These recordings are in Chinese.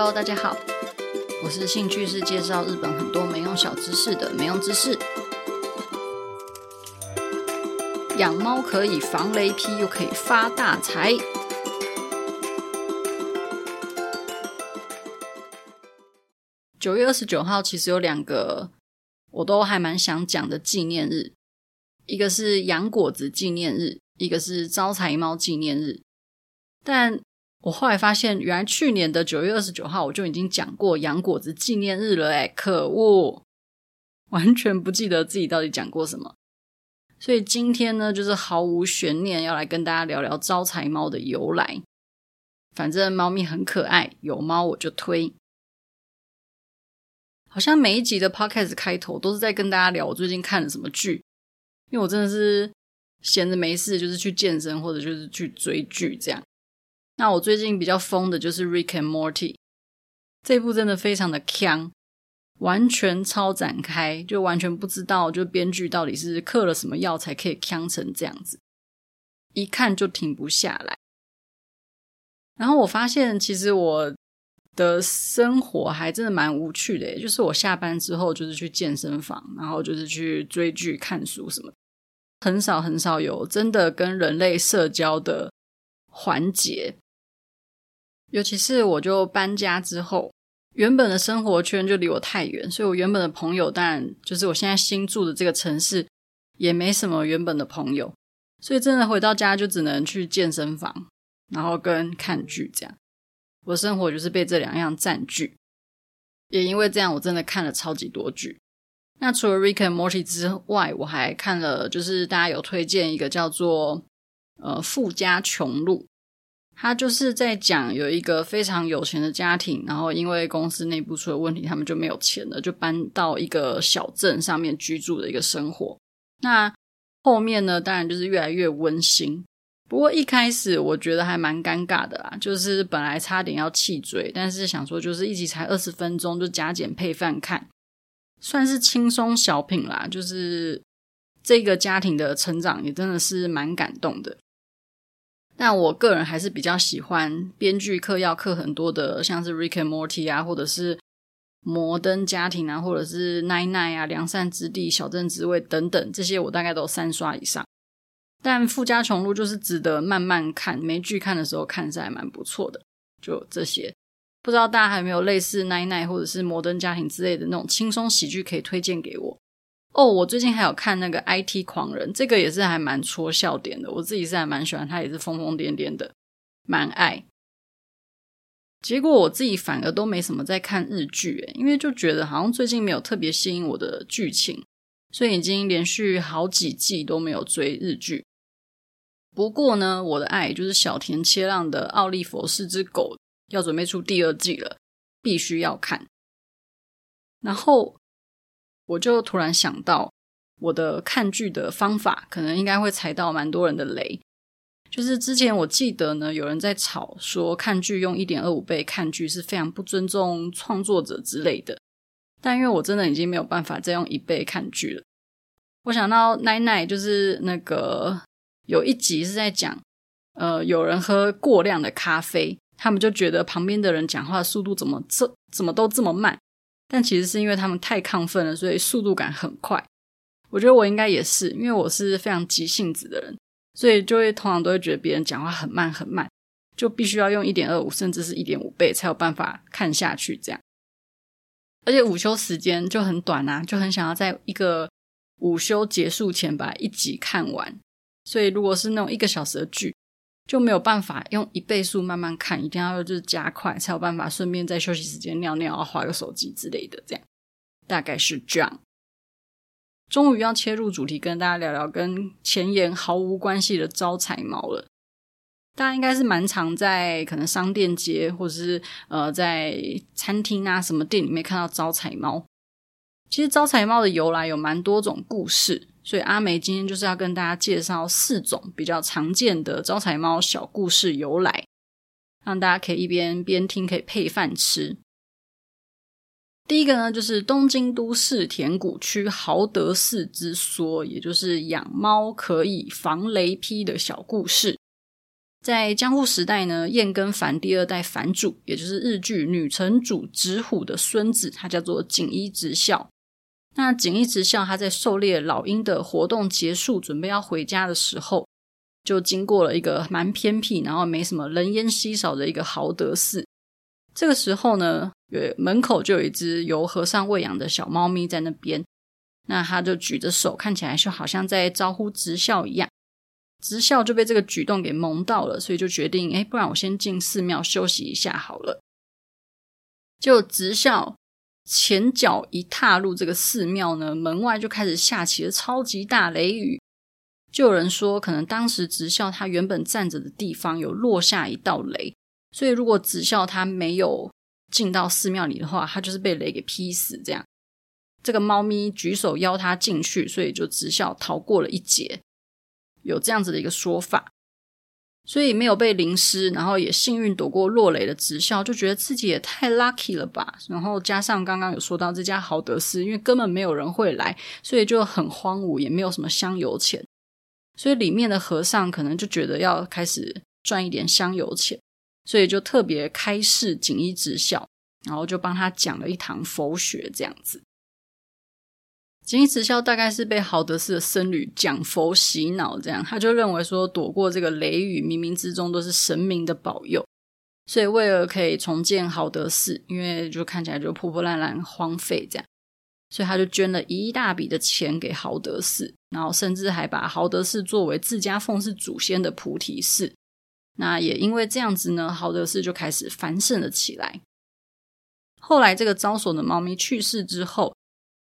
Hello，大家好，我是兴趣是介绍日本很多没用小知识的没用知识。养猫可以防雷劈，又可以发大财。九月二十九号其实有两个我都还蛮想讲的纪念日，一个是洋果子纪念日，一个是招财猫纪念日，但。我后来发现，原来去年的九月二十九号我就已经讲过洋果子纪念日了，哎，可恶，完全不记得自己到底讲过什么。所以今天呢，就是毫无悬念要来跟大家聊聊招财猫的由来。反正猫咪很可爱，有猫我就推。好像每一集的 podcast 开头都是在跟大家聊我最近看了什么剧，因为我真的是闲着没事，就是去健身或者就是去追剧这样。那我最近比较疯的就是《Rick and Morty》这部，真的非常的锵，完全超展开，就完全不知道就编剧到底是嗑了什么药才可以锵成这样子，一看就停不下来。然后我发现，其实我的生活还真的蛮无趣的，就是我下班之后就是去健身房，然后就是去追剧、看书什么，很少很少有真的跟人类社交的环节。尤其是我就搬家之后，原本的生活圈就离我太远，所以我原本的朋友，当然就是我现在新住的这个城市，也没什么原本的朋友，所以真的回到家就只能去健身房，然后跟看剧这样。我的生活就是被这两样占据，也因为这样，我真的看了超级多剧。那除了《Rick and Morty》之外，我还看了，就是大家有推荐一个叫做呃《富家穷路》。他就是在讲有一个非常有钱的家庭，然后因为公司内部出了问题，他们就没有钱了，就搬到一个小镇上面居住的一个生活。那后面呢，当然就是越来越温馨。不过一开始我觉得还蛮尴尬的啦，就是本来差点要弃追，但是想说就是一集才二十分钟，就加减配饭看，算是轻松小品啦。就是这个家庭的成长也真的是蛮感动的。但我个人还是比较喜欢编剧课要课很多的，像是《Rick and Morty》啊，或者是《摩登家庭》啊，或者是《奈奈》啊，《良善之地》、《小镇滋味》等等，这些我大概都三刷以上。但《富家穷路》就是值得慢慢看，没剧看的时候看是还蛮不错的。就这些，不知道大家还有没有类似《奈奈》或者是《摩登家庭》之类的那种轻松喜剧可以推荐给我？哦，我最近还有看那个《IT 狂人》，这个也是还蛮戳笑点的。我自己是还蛮喜欢他，也是疯疯癫癫的，蛮爱。结果我自己反而都没什么在看日剧，诶，因为就觉得好像最近没有特别吸引我的剧情，所以已经连续好几季都没有追日剧。不过呢，我的爱就是小田切让的《奥利弗是只狗》要准备出第二季了，必须要看。然后。我就突然想到，我的看剧的方法可能应该会踩到蛮多人的雷。就是之前我记得呢，有人在吵说看剧用一点二五倍看剧是非常不尊重创作者之类的。但因为我真的已经没有办法再用一倍看剧了。我想到奈奈就是那个有一集是在讲，呃，有人喝过量的咖啡，他们就觉得旁边的人讲话速度怎么这怎么都这么慢。但其实是因为他们太亢奋了，所以速度感很快。我觉得我应该也是，因为我是非常急性子的人，所以就会通常都会觉得别人讲话很慢很慢，就必须要用一点二五甚至是一点五倍才有办法看下去。这样，而且午休时间就很短啊，就很想要在一个午休结束前把一集看完。所以如果是那种一个小时的剧，就没有办法用一倍速慢慢看，一定要就是加快才有办法，顺便在休息时间尿尿啊、划个手机之类的，这样大概是这样。终于要切入主题，跟大家聊聊跟前言毫无关系的招财猫了。大家应该是蛮常在可能商店街或者是呃在餐厅啊什么店里面看到招财猫。其实招财猫的由来有蛮多种故事。所以阿梅今天就是要跟大家介绍四种比较常见的招财猫小故事由来，让大家可以一边边听，可以配饭吃。第一个呢，就是东京都世田谷区豪德寺之说，也就是养猫可以防雷劈的小故事。在江户时代呢，彦根藩第二代藩主，也就是日剧女城主直虎的孙子，他叫做锦衣直孝。那锦衣直孝他在狩猎老鹰的活动结束，准备要回家的时候，就经过了一个蛮偏僻，然后没什么人烟稀少的一个豪德寺。这个时候呢，有门口就有一只由和尚喂养的小猫咪在那边。那他就举着手，看起来就好像在招呼直孝一样。直孝就被这个举动给萌到了，所以就决定，哎，不然我先进寺庙休息一下好了。就直孝前脚一踏入这个寺庙呢，门外就开始下起了超级大雷雨。就有人说，可能当时直校他原本站着的地方有落下一道雷，所以如果直孝他没有进到寺庙里的话，他就是被雷给劈死。这样，这个猫咪举手邀他进去，所以就直校逃过了一劫。有这样子的一个说法，所以没有被淋湿，然后也幸运躲过落雷的直校，就觉得自己也太 lucky 了吧。然后加上刚刚有说到这家豪德寺，因为根本没有人会来，所以就很荒芜，也没有什么香油钱，所以里面的和尚可能就觉得要开始赚一点香油钱，所以就特别开示锦衣直校，然后就帮他讲了一堂佛学这样子。锦衣直孝大概是被豪德寺的僧侣讲佛洗脑，这样他就认为说，躲过这个雷雨，冥冥之中都是神明的保佑，所以为了可以重建豪德寺，因为就看起来就破破烂烂、荒废这样，所以他就捐了一大笔的钱给豪德寺，然后甚至还把豪德寺作为自家奉祀祖先的菩提寺。那也因为这样子呢，豪德寺就开始繁盛了起来。后来这个招手的猫咪去世之后。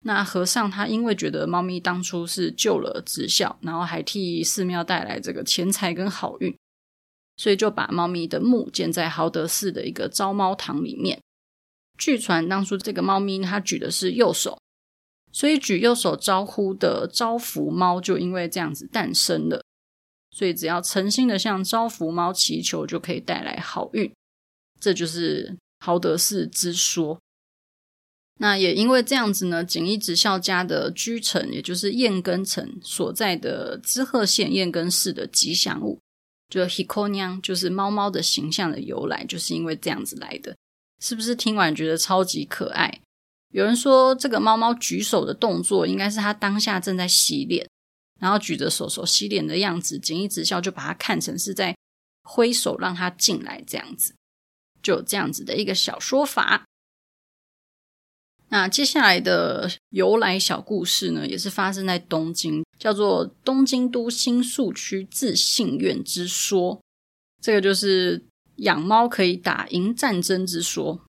那和尚他因为觉得猫咪当初是救了直孝，然后还替寺庙带来这个钱财跟好运，所以就把猫咪的墓建在豪德寺的一个招猫堂里面。据传当初这个猫咪它举的是右手，所以举右手招呼的招福猫就因为这样子诞生了。所以只要诚心的向招福猫祈求，就可以带来好运。这就是豪德寺之说。那也因为这样子呢，锦衣直孝家的居城，也就是彦根城所在的滋贺县彦根市的吉祥物，就 Hiko 就是猫猫的形象的由来，就是因为这样子来的。是不是听完觉得超级可爱？有人说这个猫猫举手的动作，应该是它当下正在洗脸，然后举着手手洗脸的样子，锦衣直孝就把它看成是在挥手让它进来这样子，就有这样子的一个小说法。那接下来的由来小故事呢，也是发生在东京，叫做东京都新宿区自信院之说。这个就是养猫可以打赢战争之说。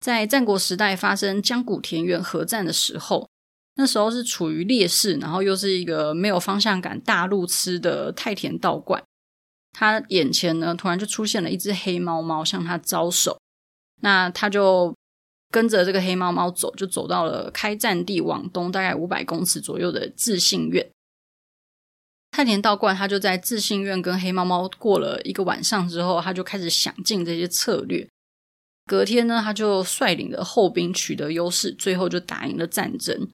在战国时代发生江古田园合战的时候，那时候是处于劣势，然后又是一个没有方向感大路痴的太田道观，他眼前呢突然就出现了一只黑猫猫向他招手，那他就。跟着这个黑猫猫走，就走到了开战地往东大概五百公尺左右的自信院。太田道观他就在自信院跟黑猫猫过了一个晚上之后，他就开始想尽这些策略。隔天呢，他就率领的后兵取得优势，最后就打赢了战争。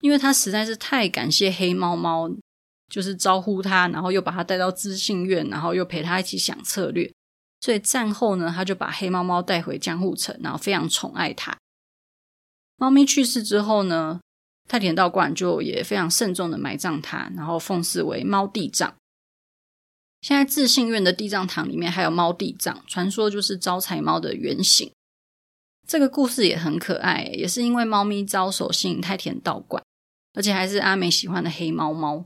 因为他实在是太感谢黑猫猫，就是招呼他，然后又把他带到自信院，然后又陪他一起想策略。所以战后呢，他就把黑猫猫带回江户城，然后非常宠爱它。猫咪去世之后呢，太田道观就也非常慎重的埋葬它，然后奉祀为猫地藏。现在自信院的地藏堂里面还有猫地藏，传说就是招财猫的原型。这个故事也很可爱，也是因为猫咪招手吸引太田道观，而且还是阿美喜欢的黑猫猫。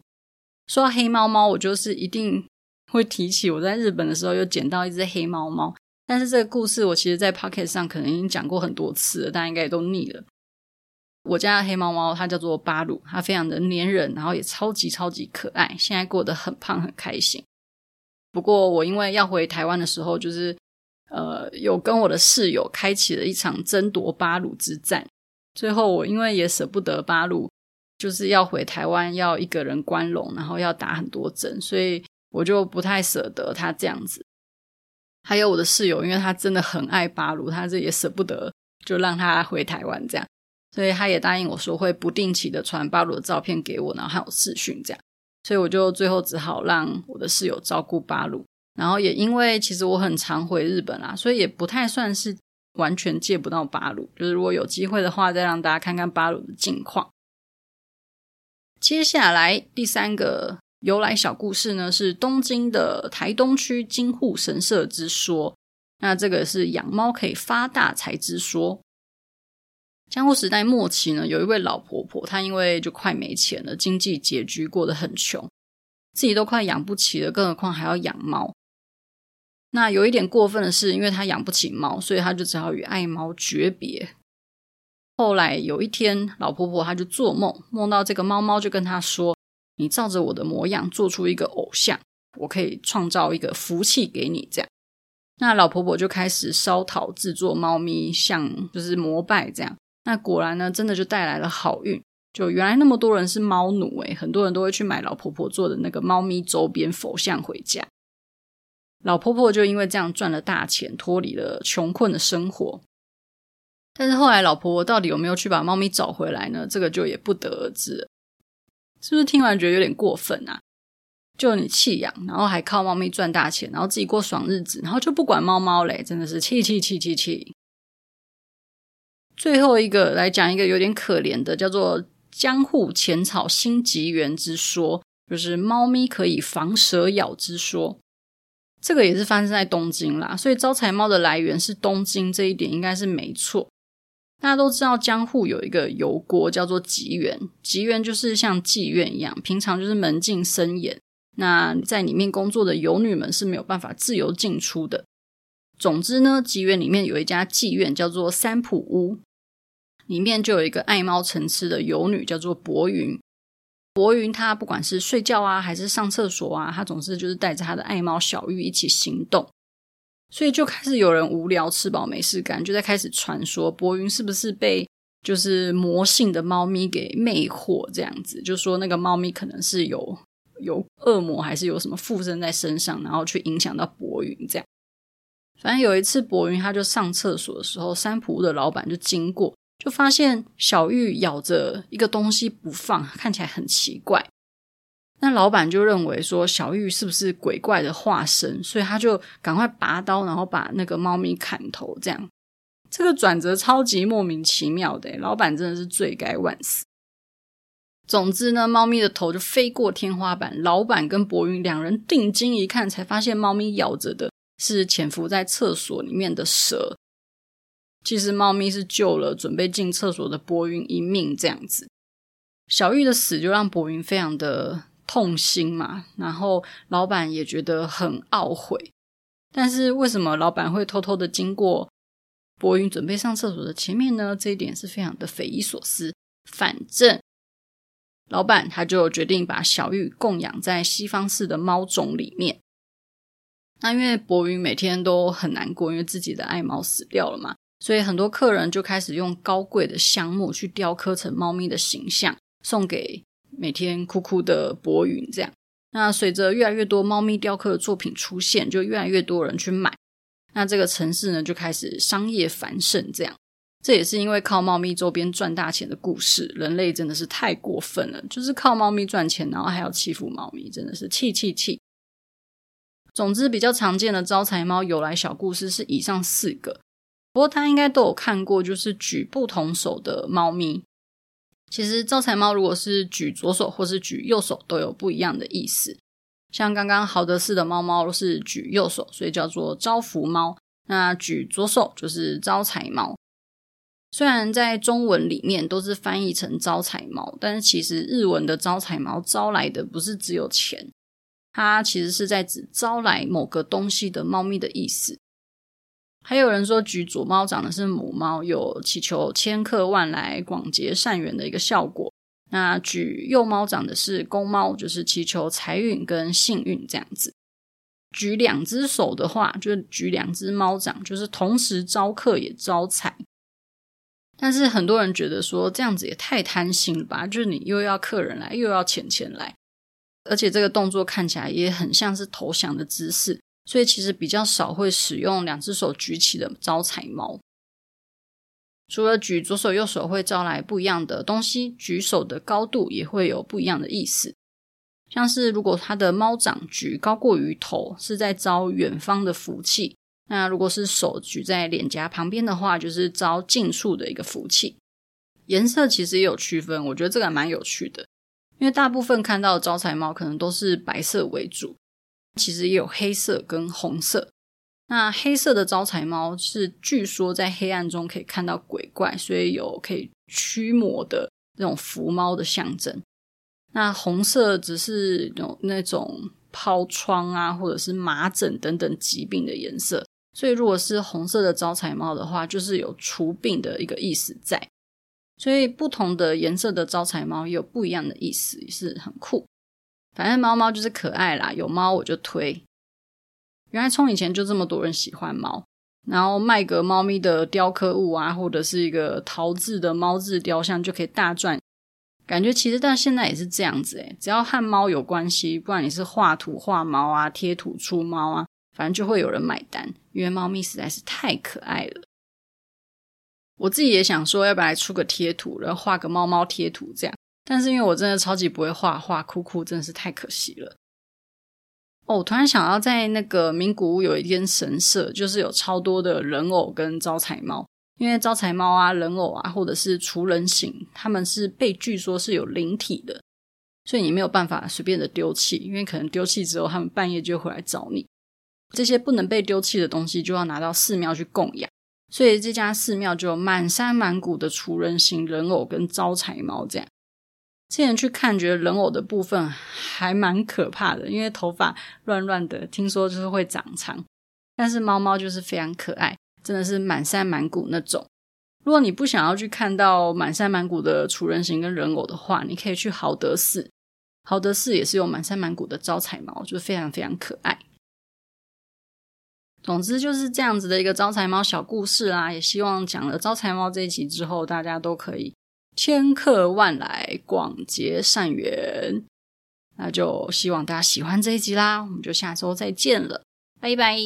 说到黑猫猫，我就是一定。会提起我在日本的时候又捡到一只黑猫猫，但是这个故事我其实，在 Podcast 上可能已经讲过很多次了，大家应该也都腻了。我家的黑猫猫它叫做巴鲁，它非常的粘人，然后也超级超级可爱，现在过得很胖很开心。不过我因为要回台湾的时候，就是呃有跟我的室友开启了一场争夺巴鲁之战，最后我因为也舍不得巴鲁，就是要回台湾要一个人关笼，然后要打很多针，所以。我就不太舍得他这样子，还有我的室友，因为他真的很爱巴鲁，他这也舍不得就让他回台湾这样，所以他也答应我说会不定期的传巴鲁的照片给我，然后还有视讯这样。所以我就最后只好让我的室友照顾巴鲁。然后也因为其实我很常回日本啦，所以也不太算是完全借不到巴鲁。就是如果有机会的话，再让大家看看巴鲁的近况。接下来第三个由来小故事呢，是东京的台东区金户神社之说。那这个是养猫可以发大财之说。江户时代末期呢，有一位老婆婆，她因为就快没钱了，经济拮据，过得很穷，自己都快养不起了，更何况还要养猫。那有一点过分的是，因为她养不起猫，所以她就只好与爱猫诀别。后来有一天，老婆婆她就做梦，梦到这个猫猫就跟她说：“你照着我的模样做出一个偶像，我可以创造一个福气给你。”这样，那老婆婆就开始烧陶制作猫咪像，就是膜拜这样。那果然呢，真的就带来了好运。就原来那么多人是猫奴诶，很多人都会去买老婆婆做的那个猫咪周边佛像回家。老婆婆就因为这样赚了大钱，脱离了穷困的生活。但是后来，老婆婆到底有没有去把猫咪找回来呢？这个就也不得而知。是不是听完觉得有点过分啊？就你弃养，然后还靠猫咪赚大钱，然后自己过爽日子，然后就不管猫猫嘞，真的是气气气气气。最后一个来讲一个有点可怜的，叫做江户浅草新吉园之说，就是猫咪可以防蛇咬之说。这个也是发生在东京啦，所以招财猫的来源是东京，这一点应该是没错。大家都知道江户有一个游郭叫做吉原，吉原就是像妓院一样，平常就是门禁森严，那在里面工作的游女们是没有办法自由进出的。总之呢，吉原里面有一家妓院叫做三浦屋，里面就有一个爱猫成痴的游女叫做薄云。薄云她不管是睡觉啊，还是上厕所啊，她总是就是带着她的爱猫小玉一起行动，所以就开始有人无聊吃饱没事干，就在开始传说博云是不是被就是魔性的猫咪给魅惑这样子，就说那个猫咪可能是有有恶魔，还是有什么附身在身上，然后去影响到博云这样。反正有一次博云他就上厕所的时候，三浦的老板就经过。就发现小玉咬着一个东西不放，看起来很奇怪。那老板就认为说小玉是不是鬼怪的化身，所以他就赶快拔刀，然后把那个猫咪砍头。这样，这个转折超级莫名其妙的，老板真的是罪该万死。总之呢，猫咪的头就飞过天花板，老板跟薄云两人定睛一看，才发现猫咪咬着的是潜伏在厕所里面的蛇。其实猫咪是救了准备进厕所的薄云一命，这样子。小玉的死就让薄云非常的痛心嘛，然后老板也觉得很懊悔。但是为什么老板会偷偷的经过博云准备上厕所的前面呢？这一点是非常的匪夷所思。反正老板他就决定把小玉供养在西方式的猫种里面。那因为博云每天都很难过，因为自己的爱猫死掉了嘛。所以很多客人就开始用高贵的香木去雕刻成猫咪的形象，送给每天哭哭的薄云。这样，那随着越来越多猫咪雕刻的作品出现，就越来越多人去买。那这个城市呢，就开始商业繁盛。这样，这也是因为靠猫咪周边赚大钱的故事。人类真的是太过分了，就是靠猫咪赚钱，然后还要欺负猫咪，真的是气气气。总之，比较常见的招财猫由来小故事是以上四个。不过他应该都有看过，就是举不同手的猫咪。其实招财猫如果是举左手或是举右手，都有不一样的意思。像刚刚豪德寺的猫猫是举右手，所以叫做招福猫。那举左手就是招财猫。虽然在中文里面都是翻译成招财猫，但是其实日文的招财猫招来的不是只有钱，它其实是在指招来某个东西的猫咪的意思。还有人说，举左猫长的是母猫，有祈求千客万来、广结善缘的一个效果。那举右猫长的是公猫，就是祈求财运跟幸运这样子。举两只手的话，就是举两只猫掌，就是同时招客也招财。但是很多人觉得说，这样子也太贪心了吧？就是你又要客人来，又要钱钱来，而且这个动作看起来也很像是投降的姿势。所以其实比较少会使用两只手举起的招财猫。除了举左手右手会招来不一样的东西，举手的高度也会有不一样的意思。像是如果它的猫掌举高过于头，是在招远方的福气；那如果是手举在脸颊旁边的话，就是招近处的一个福气。颜色其实也有区分，我觉得这个蛮有趣的，因为大部分看到的招财猫可能都是白色为主，其实也有黑色跟红色。那黑色的招财猫是据说在黑暗中可以看到鬼怪，所以有可以驱魔的那种伏猫的象征。那红色只是有那种疱疮啊，或者是麻疹等等疾病的颜色。所以如果是红色的招财猫的话，就是有除病的一个意思在。所以不同的颜色的招财猫也有不一样的意思，也是很酷。反正猫猫就是可爱啦，有猫我就推。原来从以前就这么多人喜欢猫，然后卖个猫咪的雕刻物啊，或者是一个陶制的猫字雕像就可以大赚。感觉其实到现在也是这样子诶，只要和猫有关系，不管你是画图画猫啊、贴图出猫啊，反正就会有人买单，因为猫咪实在是太可爱了。我自己也想说，要不要来出个贴图，然后画个猫猫贴图这样。但是因为我真的超级不会画画，哭哭真的是太可惜了。哦，我突然想到，在那个名古屋有一间神社，就是有超多的人偶跟招财猫。因为招财猫啊、人偶啊，或者是除人形，他们是被据说是有灵体的，所以你没有办法随便的丢弃，因为可能丢弃之后，他们半夜就会回来找你。这些不能被丢弃的东西，就要拿到寺庙去供养。所以这家寺庙就满山满谷的除人形人偶跟招财猫这样。之前去看，觉得人偶的部分还蛮可怕的，因为头发乱乱的，听说就是会长长。但是猫猫就是非常可爱，真的是满山满谷那种。如果你不想要去看到满山满谷的楚人形跟人偶的话，你可以去豪德寺。豪德寺也是有满山满谷的招财猫，就是非常非常可爱。总之就是这样子的一个招财猫小故事啦。也希望讲了招财猫这一集之后，大家都可以。千客万来，广结善缘。那就希望大家喜欢这一集啦，我们就下周再见了，拜拜。